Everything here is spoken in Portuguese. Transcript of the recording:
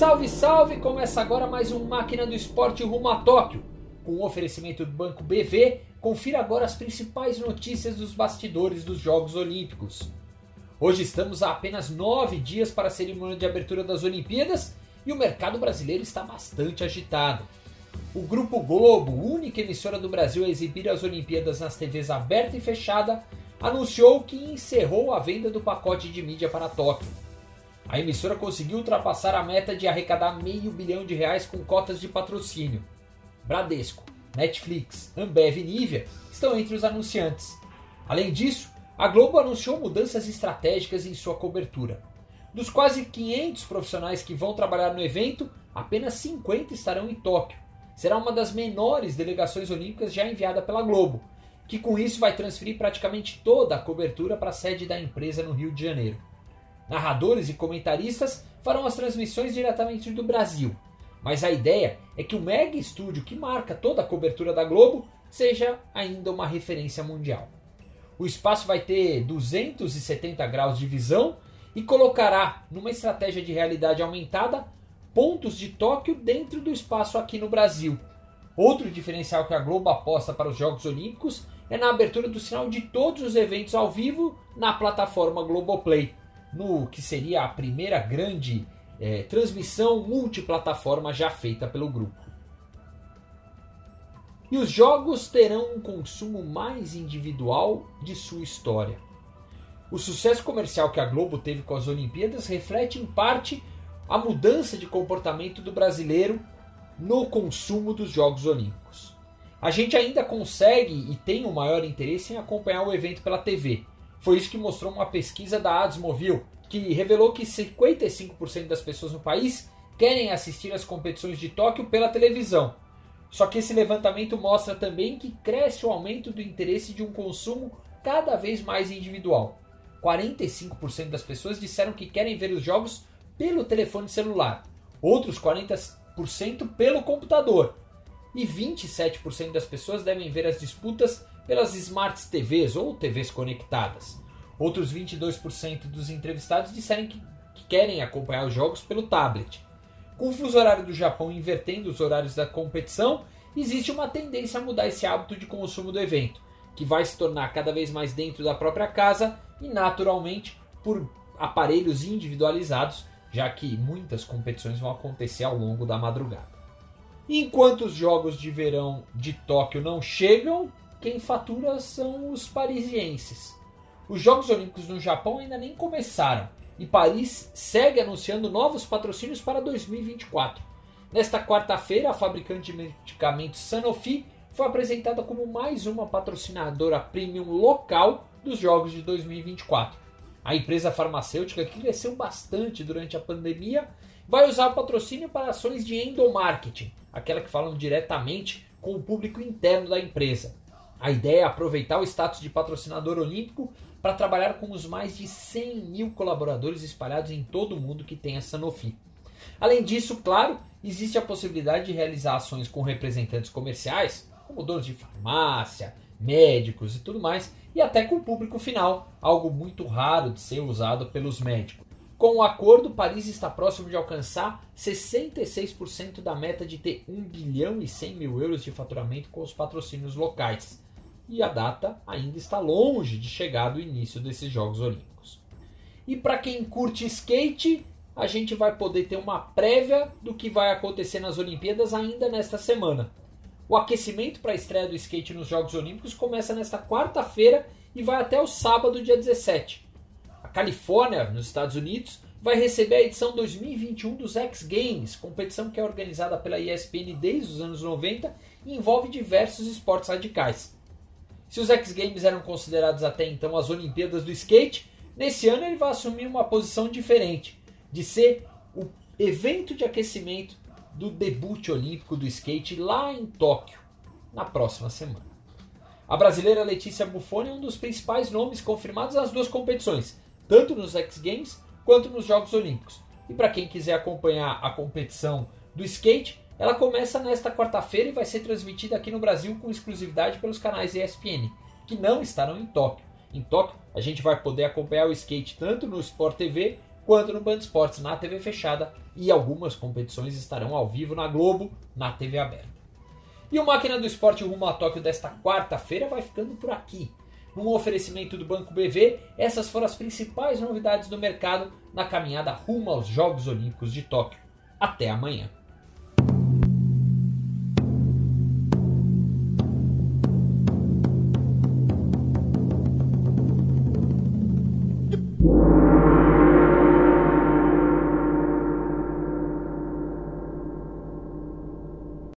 Salve, salve! Começa agora mais um Máquina do Esporte rumo a Tóquio. Com o oferecimento do Banco BV, confira agora as principais notícias dos bastidores dos Jogos Olímpicos. Hoje estamos a apenas nove dias para a cerimônia de abertura das Olimpíadas e o mercado brasileiro está bastante agitado. O Grupo Globo, única emissora do Brasil a exibir as Olimpíadas nas TVs aberta e fechada, anunciou que encerrou a venda do pacote de mídia para Tóquio. A emissora conseguiu ultrapassar a meta de arrecadar meio bilhão de reais com cotas de patrocínio. Bradesco, Netflix, Ambev e Nivea estão entre os anunciantes. Além disso, a Globo anunciou mudanças estratégicas em sua cobertura. Dos quase 500 profissionais que vão trabalhar no evento, apenas 50 estarão em Tóquio. Será uma das menores delegações olímpicas já enviada pela Globo, que com isso vai transferir praticamente toda a cobertura para a sede da empresa no Rio de Janeiro. Narradores e comentaristas farão as transmissões diretamente do Brasil, mas a ideia é que o mega estúdio que marca toda a cobertura da Globo seja ainda uma referência mundial. O espaço vai ter 270 graus de visão e colocará, numa estratégia de realidade aumentada, pontos de Tóquio dentro do espaço aqui no Brasil. Outro diferencial que a Globo aposta para os Jogos Olímpicos é na abertura do sinal de todos os eventos ao vivo na plataforma Globoplay, no que seria a primeira grande é, transmissão multiplataforma já feita pelo grupo. E os jogos terão um consumo mais individual de sua história. O sucesso comercial que a Globo teve com as Olimpíadas reflete em parte a mudança de comportamento do brasileiro no consumo dos Jogos Olímpicos. A gente ainda consegue e tem o maior interesse em acompanhar o evento pela TV. Foi isso que mostrou uma pesquisa da Adsmovil, que revelou que 55% das pessoas no país querem assistir às competições de Tóquio pela televisão. Só que esse levantamento mostra também que cresce o aumento do interesse de um consumo cada vez mais individual. 45% das pessoas disseram que querem ver os jogos pelo telefone celular, outros 40% pelo computador e 27% das pessoas devem ver as disputas pelas Smart TVs ou TVs conectadas. Outros 22% dos entrevistados disseram que, que querem acompanhar os jogos pelo tablet. Com o fuso horário do Japão invertendo os horários da competição, existe uma tendência a mudar esse hábito de consumo do evento, que vai se tornar cada vez mais dentro da própria casa e naturalmente por aparelhos individualizados já que muitas competições vão acontecer ao longo da madrugada. Enquanto os Jogos de Verão de Tóquio não chegam, quem fatura são os parisienses. Os Jogos Olímpicos no Japão ainda nem começaram e Paris segue anunciando novos patrocínios para 2024. Nesta quarta-feira, a fabricante de medicamentos Sanofi foi apresentada como mais uma patrocinadora premium local dos Jogos de 2024. A empresa farmacêutica, que cresceu bastante durante a pandemia, vai usar o patrocínio para ações de endomarketing, aquela que falam diretamente com o público interno da empresa. A ideia é aproveitar o status de patrocinador olímpico para trabalhar com os mais de 100 mil colaboradores espalhados em todo o mundo que tem a Sanofi. Além disso, claro, existe a possibilidade de realizar ações com representantes comerciais, como donos de farmácia, médicos e tudo mais, e até com o público final, algo muito raro de ser usado pelos médicos. Com o acordo, Paris está próximo de alcançar 66% da meta de ter 1 bilhão e 100 mil euros de faturamento com os patrocínios locais. E a data ainda está longe de chegar do início desses Jogos Olímpicos. E para quem curte skate, a gente vai poder ter uma prévia do que vai acontecer nas Olimpíadas ainda nesta semana. O aquecimento para a estreia do skate nos Jogos Olímpicos começa nesta quarta-feira e vai até o sábado, dia 17. A Califórnia, nos Estados Unidos, vai receber a edição 2021 dos X Games, competição que é organizada pela ESPN desde os anos 90 e envolve diversos esportes radicais. Se os X Games eram considerados até então as Olimpíadas do skate, nesse ano ele vai assumir uma posição diferente, de ser o evento de aquecimento do debut olímpico do skate lá em Tóquio, na próxima semana. A brasileira Letícia Buffoni é um dos principais nomes confirmados nas duas competições, tanto nos X Games quanto nos Jogos Olímpicos. E para quem quiser acompanhar a competição do skate, ela começa nesta quarta-feira e vai ser transmitida aqui no Brasil com exclusividade pelos canais ESPN, que não estarão em Tóquio. Em Tóquio, a gente vai poder acompanhar o skate tanto no Sport TV quanto no Band Esportes na TV fechada e algumas competições estarão ao vivo na Globo, na TV aberta. E o Máquina do Esporte rumo a Tóquio desta quarta-feira vai ficando por aqui. Num oferecimento do Banco BV, essas foram as principais novidades do mercado na caminhada rumo aos Jogos Olímpicos de Tóquio. Até amanhã.